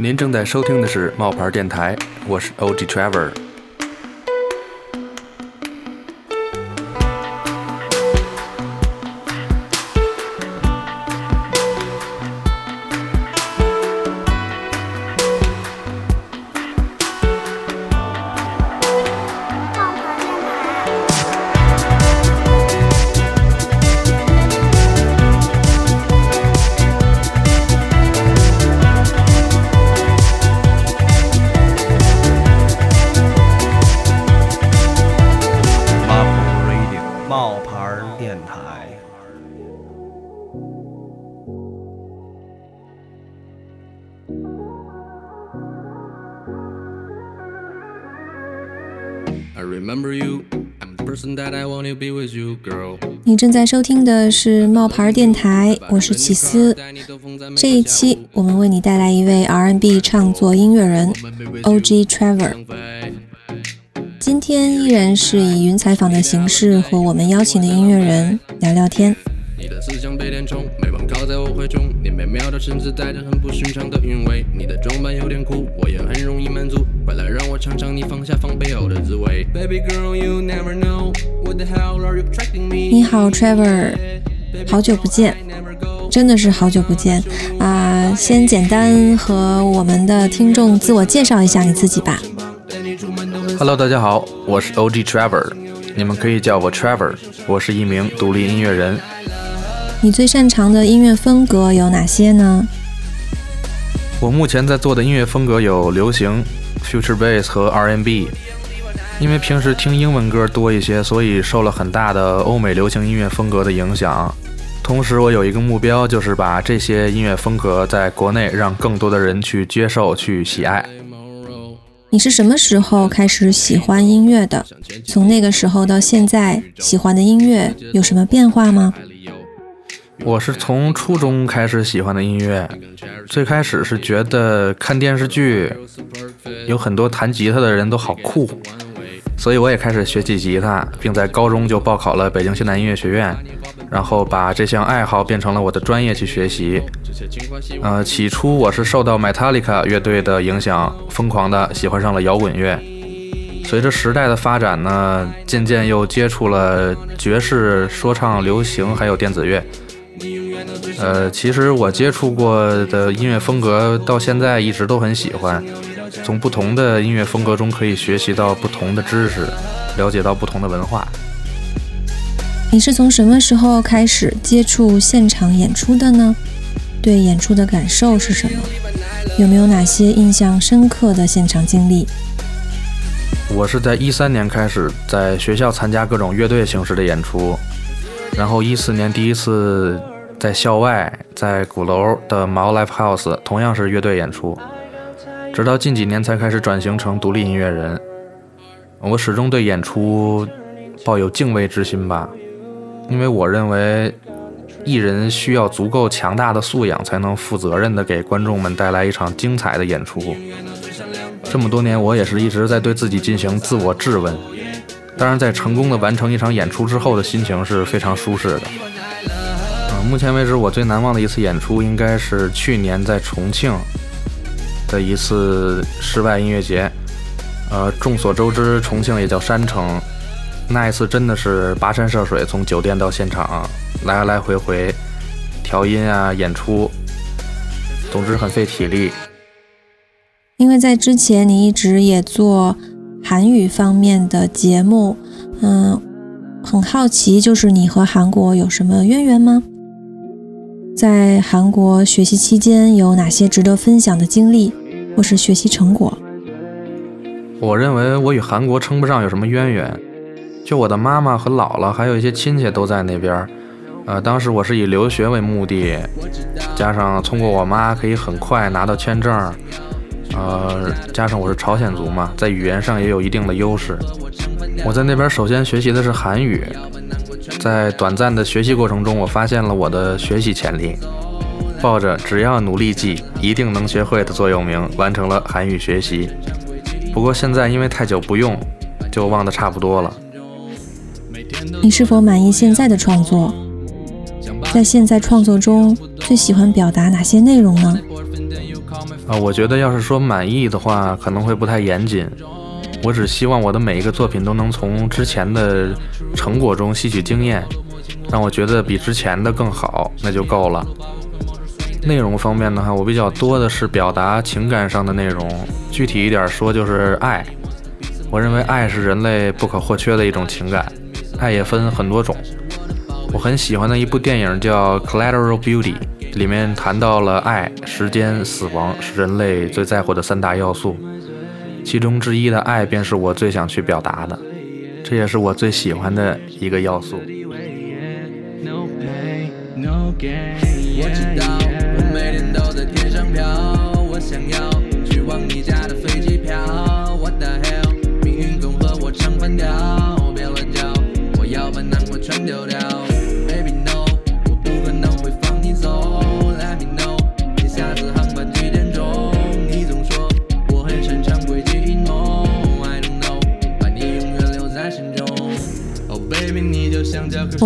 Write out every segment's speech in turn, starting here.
您正在收听的是冒牌电台，我是 OG Trevor。Remember you. I'm the person that i want to be with you girl. 你正在收听的是冒牌电台我是起思这一期我们为你带来一位 rnb 唱作音乐人 og trevor 今天依然是以云采访的形式和我们邀请的音乐人聊聊天。靠在我怀中，你美妙的身姿带着很不寻常的韵味。你的装扮有点酷，我也很容易满足。快来让我尝尝你放下防备后的滋味。Baby girl, you never know what the hell are you attracting me. 你好，Trevor，好久不见，真的是好久不见啊！先简单和我们的听众自我介绍一下你自己吧。Hello，大家好，我是 OG Trevor，你们可以叫我 Trevor，我是一名独立音乐人。你最擅长的音乐风格有哪些呢？我目前在做的音乐风格有流行、future bass 和 R&B。因为平时听英文歌多一些，所以受了很大的欧美流行音乐风格的影响。同时，我有一个目标，就是把这些音乐风格在国内让更多的人去接受、去喜爱。你是什么时候开始喜欢音乐的？从那个时候到现在，喜欢的音乐有什么变化吗？我是从初中开始喜欢的音乐，最开始是觉得看电视剧有很多弹吉他的人都好酷，所以我也开始学起吉他，并在高中就报考了北京现代音乐学院，然后把这项爱好变成了我的专业去学习。呃，起初我是受到 Metallica 乐队的影响，疯狂的喜欢上了摇滚乐。随着时代的发展呢，渐渐又接触了爵士、说唱、流行，还有电子乐。呃，其实我接触过的音乐风格，到现在一直都很喜欢。从不同的音乐风格中，可以学习到不同的知识，了解到不同的文化。你是从什么时候开始接触现场演出的呢？对演出的感受是什么？有没有哪些印象深刻的现场经历？我是在一三年开始在学校参加各种乐队形式的演出，然后一四年第一次。在校外，在鼓楼的毛 Live House，同样是乐队演出。直到近几年才开始转型成独立音乐人。我始终对演出抱有敬畏之心吧，因为我认为艺人需要足够强大的素养，才能负责任地给观众们带来一场精彩的演出。这么多年，我也是一直在对自己进行自我质问。当然，在成功的完成一场演出之后的心情是非常舒适的。目前为止，我最难忘的一次演出应该是去年在重庆的一次室外音乐节。呃，众所周知，重庆也叫山城。那一次真的是跋山涉水，从酒店到现场，来来回回调音啊，演出，总之很费体力。因为在之前你一直也做韩语方面的节目，嗯，很好奇，就是你和韩国有什么渊源吗？在韩国学习期间有哪些值得分享的经历或是学习成果？我认为我与韩国称不上有什么渊源，就我的妈妈和姥姥还有一些亲戚都在那边。呃，当时我是以留学为目的，加上通过我妈可以很快拿到签证，呃，加上我是朝鲜族嘛，在语言上也有一定的优势。我在那边首先学习的是韩语。在短暂的学习过程中，我发现了我的学习潜力，抱着只要努力记，一定能学会的座右铭，完成了韩语学习。不过现在因为太久不用，就忘得差不多了。你是否满意现在的创作？在现在创作中最喜欢表达哪些内容呢？啊，我觉得要是说满意的话，可能会不太严谨。我只希望我的每一个作品都能从之前的成果中吸取经验，让我觉得比之前的更好，那就够了。内容方面的话，我比较多的是表达情感上的内容，具体一点说就是爱。我认为爱是人类不可或缺的一种情感，爱也分很多种。我很喜欢的一部电影叫《Collateral Beauty》，里面谈到了爱、时间、死亡是人类最在乎的三大要素。其中之一的爱，便是我最想去表达的，这也是我最喜欢的一个要素。我知道，我每天都在天上飘，我想要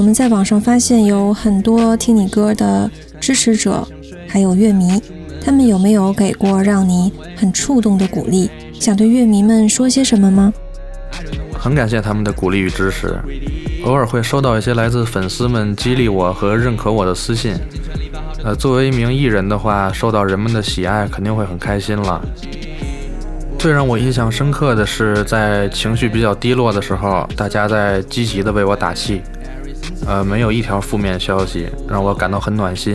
我们在网上发现有很多听你歌的支持者，还有乐迷，他们有没有给过让你很触动的鼓励？想对乐迷们说些什么吗？很感谢他们的鼓励与支持，偶尔会收到一些来自粉丝们激励我和认可我的私信。呃，作为一名艺人的话，受到人们的喜爱肯定会很开心了。最让我印象深刻的是，在情绪比较低落的时候，大家在积极的为我打气，呃，没有一条负面消息，让我感到很暖心。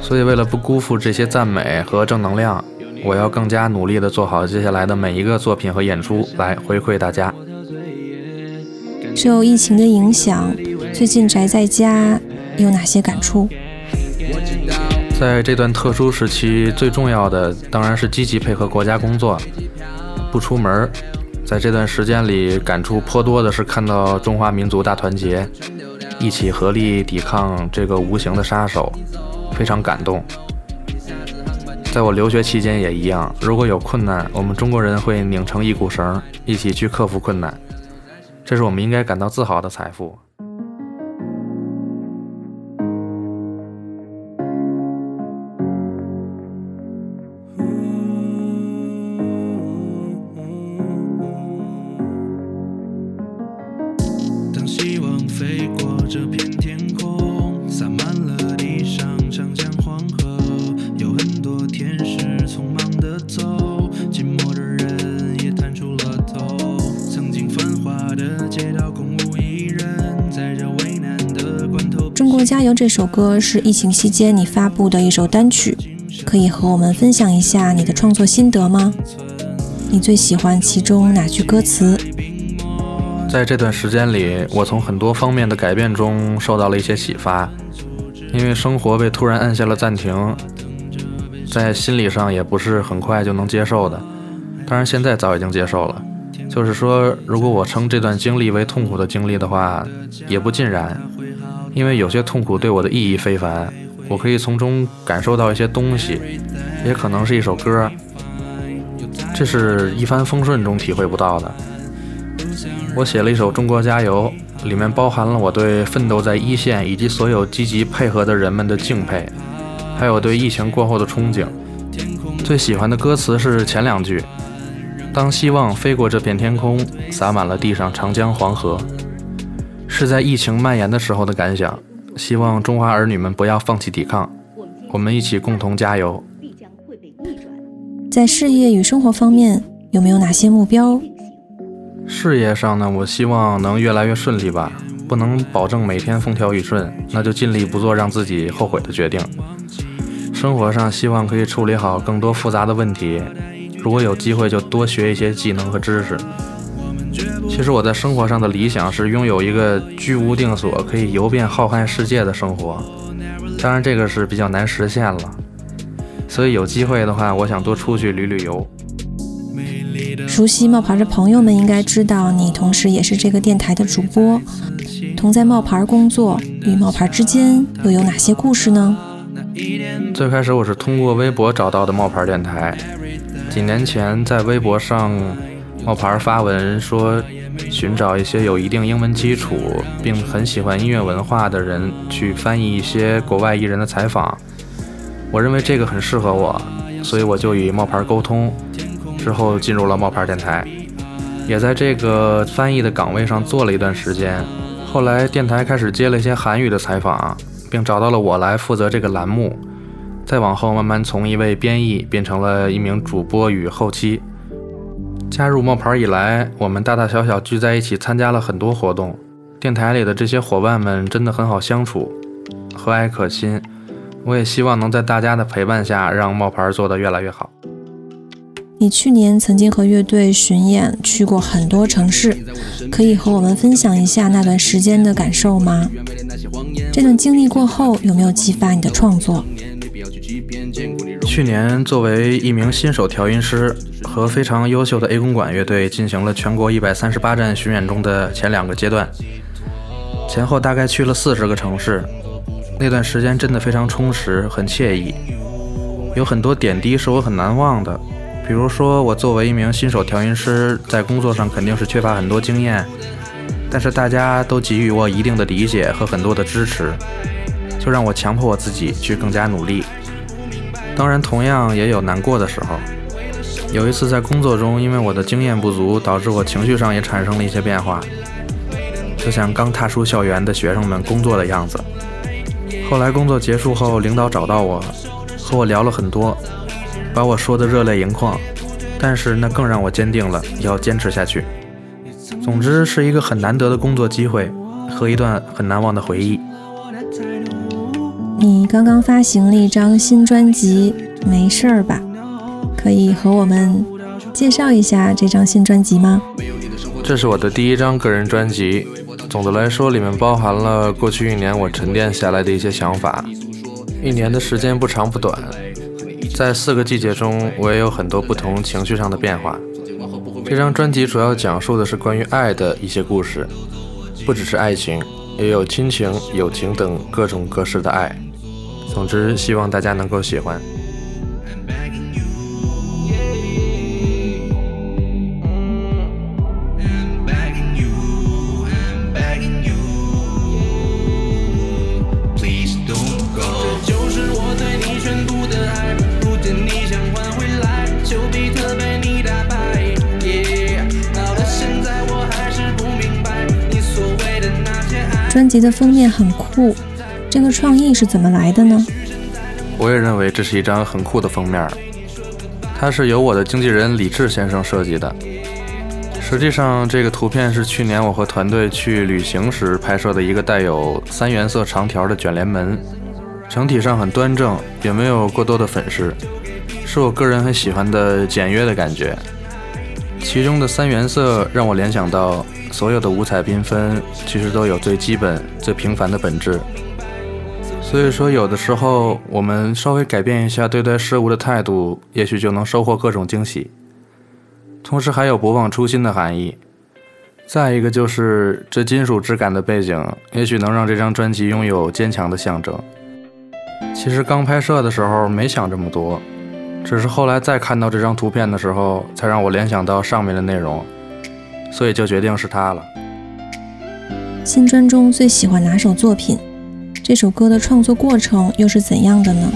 所以，为了不辜负这些赞美和正能量，我要更加努力地做好接下来的每一个作品和演出，来回馈大家。受疫情的影响，最近宅在家有哪些感触？在这段特殊时期，最重要的当然是积极配合国家工作，不出门。在这段时间里，感触颇多的是看到中华民族大团结，一起合力抵抗这个无形的杀手，非常感动。在我留学期间也一样，如果有困难，我们中国人会拧成一股绳，一起去克服困难，这是我们应该感到自豪的财富。这首歌是疫情期间你发布的一首单曲，可以和我们分享一下你的创作心得吗？你最喜欢其中哪句歌词？在这段时间里，我从很多方面的改变中受到了一些启发，因为生活被突然按下了暂停，在心理上也不是很快就能接受的。当然，现在早已经接受了。就是说，如果我称这段经历为痛苦的经历的话，也不尽然，因为有些痛苦对我的意义非凡，我可以从中感受到一些东西，也可能是一首歌，这是一帆风顺中体会不到的。我写了一首《中国加油》，里面包含了我对奋斗在一线以及所有积极配合的人们的敬佩，还有对疫情过后的憧憬。最喜欢的歌词是前两句：“当希望飞过这片天空，洒满了地上长江黄河。”是在疫情蔓延的时候的感想。希望中华儿女们不要放弃抵抗，我们一起共同加油。在事业与生活方面，有没有哪些目标？事业上呢，我希望能越来越顺利吧，不能保证每天风调雨顺，那就尽力不做让自己后悔的决定。生活上希望可以处理好更多复杂的问题，如果有机会就多学一些技能和知识。其实我在生活上的理想是拥有一个居无定所、可以游遍浩瀚世界的生活，当然这个是比较难实现了。所以有机会的话，我想多出去旅旅游。熟悉冒牌的朋友们应该知道，你同时也是这个电台的主播。同在冒牌工作与冒牌之间又有哪些故事呢？最开始我是通过微博找到的冒牌电台，几年前在微博上，冒牌发文说寻找一些有一定英文基础并很喜欢音乐文化的人去翻译一些国外艺人的采访。我认为这个很适合我，所以我就与冒牌沟通，之后进入了冒牌电台，也在这个翻译的岗位上做了一段时间。后来电台开始接了一些韩语的采访，并找到了我来负责这个栏目。再往后，慢慢从一位编译变成了一名主播与后期。加入冒牌以来，我们大大小小聚在一起参加了很多活动。电台里的这些伙伴们真的很好相处，和蔼可亲。我也希望能在大家的陪伴下，让冒牌做得越来越好。你去年曾经和乐队巡演，去过很多城市，可以和我们分享一下那段时间的感受吗？这段经历过后，有没有激发你的创作？去年作为一名新手调音师，和非常优秀的 A 公馆乐队进行了全国一百三十八站巡演中的前两个阶段，前后大概去了四十个城市。那段时间真的非常充实，很惬意，有很多点滴是我很难忘的。比如说，我作为一名新手调音师，在工作上肯定是缺乏很多经验，但是大家都给予我一定的理解和很多的支持，就让我强迫我自己去更加努力。当然，同样也有难过的时候。有一次在工作中，因为我的经验不足，导致我情绪上也产生了一些变化，就像刚踏出校园的学生们工作的样子。后来工作结束后，领导找到我，和我聊了很多，把我说的热泪盈眶。但是那更让我坚定了要坚持下去。总之是一个很难得的工作机会和一段很难忘的回忆。你刚刚发行了一张新专辑，没事儿吧？可以和我们介绍一下这张新专辑吗？这是我的第一张个人专辑。总的来说，里面包含了过去一年我沉淀下来的一些想法。一年的时间不长不短，在四个季节中，我也有很多不同情绪上的变化。这张专辑主要讲述的是关于爱的一些故事，不只是爱情，也有亲情、友情等各种各式的爱。总之，希望大家能够喜欢。专辑的封面很酷，这个创意是怎么来的呢？我也认为这是一张很酷的封面，它是由我的经纪人李志先生设计的。实际上，这个图片是去年我和团队去旅行时拍摄的一个带有三原色长条的卷帘门，整体上很端正，也没有过多的粉饰，是我个人很喜欢的简约的感觉。其中的三原色让我联想到。所有的五彩缤纷，其实都有最基本、最平凡的本质。所以说，有的时候我们稍微改变一下对待事物的态度，也许就能收获各种惊喜。同时，还有不忘初心的含义。再一个就是这金属质感的背景，也许能让这张专辑拥有坚强的象征。其实刚拍摄的时候没想这么多，只是后来再看到这张图片的时候，才让我联想到上面的内容。所以就决定是他了。新专中最喜欢哪首作品？这首歌的创作过程又是怎样的呢？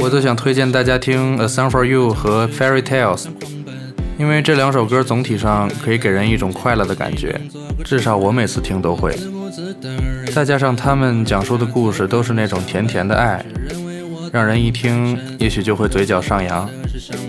我最想推荐大家听《A Song for You》和《Fairy Tales》，因为这两首歌总体上可以给人一种快乐的感觉，至少我每次听都会。再加上他们讲述的故事都是那种甜甜的爱，让人一听也许就会嘴角上扬。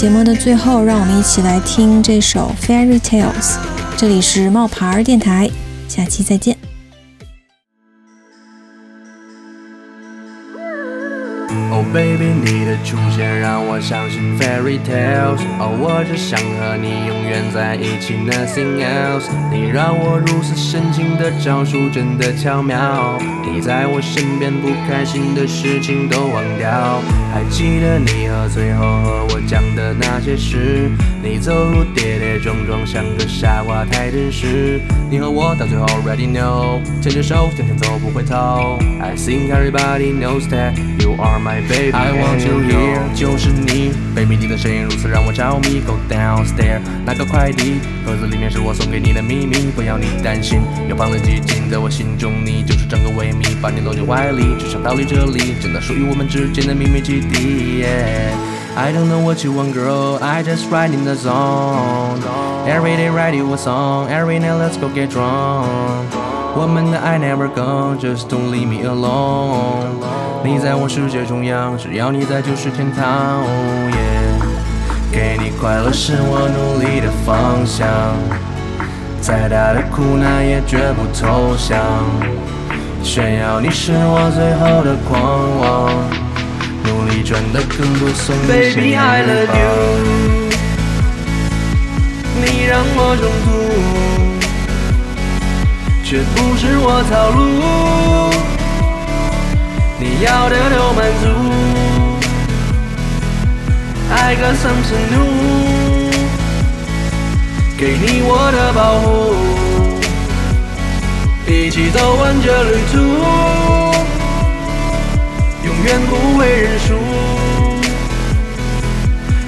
节目的最后，让我们一起来听这首《Fairy Tales》。这里是冒牌电台，下期再见。baby，你的出现让我相信 fairy tales。哦，我只想和你永远在一起，nothing else。你让我如此深情的招数真的巧妙。你在我身边，不开心的事情都忘掉。还记得你喝醉后和我讲的那些事？你走路跌跌撞撞，像个傻瓜，太真实。你和我到最后 already know，牵着手，天天走不回头。I think everybody knows that you are my baby。I want you here，就是你，baby，你的声音如此让我着迷。Go downstairs，拿个快递盒子里面是我送给你的秘密，不要你担心。有放了寂静，在我心中你就是整个维密，把你搂进怀里，只想逃离这里，真的属于我们之间的秘密基地。I don't know what you want, girl. I just ride in the zone. Every day write you a song. Every night let's go get drunk. 我们的爱 never gone, just don't leave me alone. 你在我世界中央，只要你在就是天堂。Oh yeah，给你快乐是我努力的方向，再大的苦难也绝不投降。炫耀你是我最后的狂妄， 努力赚得更多送你 Baby I love you，你让我中毒，却不是我套路。你要的都满足，I got something new，给你我的保护，一起走完这旅途，远不会认输。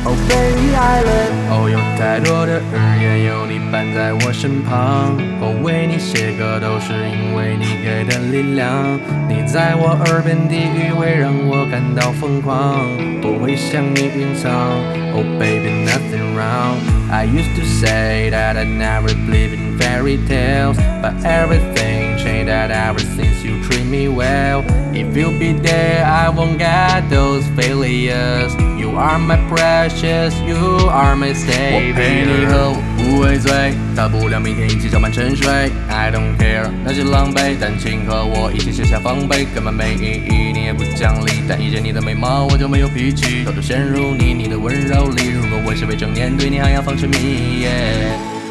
Oh baby I love，哦有太多的日夜有你伴在我身旁，哦为你写歌都是因为你给的力量，你在我耳边低语会让我感到疯狂，不会向你隐藏。Oh baby nothing wrong。I used to say that I never believe in fairy tales, but everything changed that ever since you treat me well. If you'll be there, I won't get those failures. You are my precious, you are my savior. 我陪你和我不会醉，大不了明天一起搅拌沉睡。I don't care 那些狼狈，但请和我一起卸下防备，根本没意义，你也不讲理。但一见你的美貌，我就没有脾气，早就陷入你你的温柔里。如果我是未成年，对你还要放沉迷。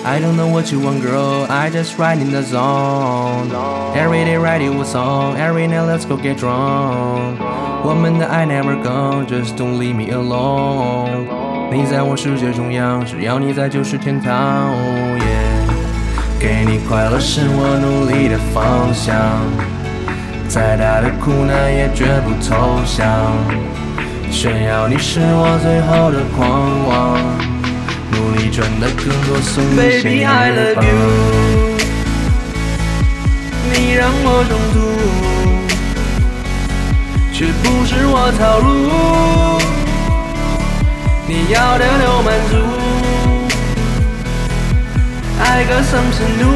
I don't know what you want, girl. I just ride in the zone. Every day write you a song. Every night let's go get drunk. 我们的爱 never gone, just don't leave me alone. 你在我世界中央，只要你在就是天堂。Yeah，给你快乐是我努力的方向，再大的苦难也绝不投降。炫耀你是我最后的狂妄。努力赚得更多，送你 Baby I love you，你让我中毒，却不是我套路。你要的都满足，I got something new，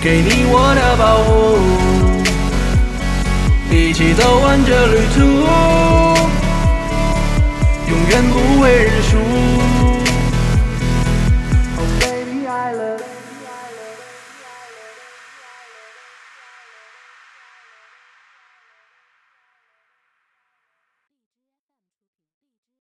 给你我的保护，一起走完这旅途。永远不会认输。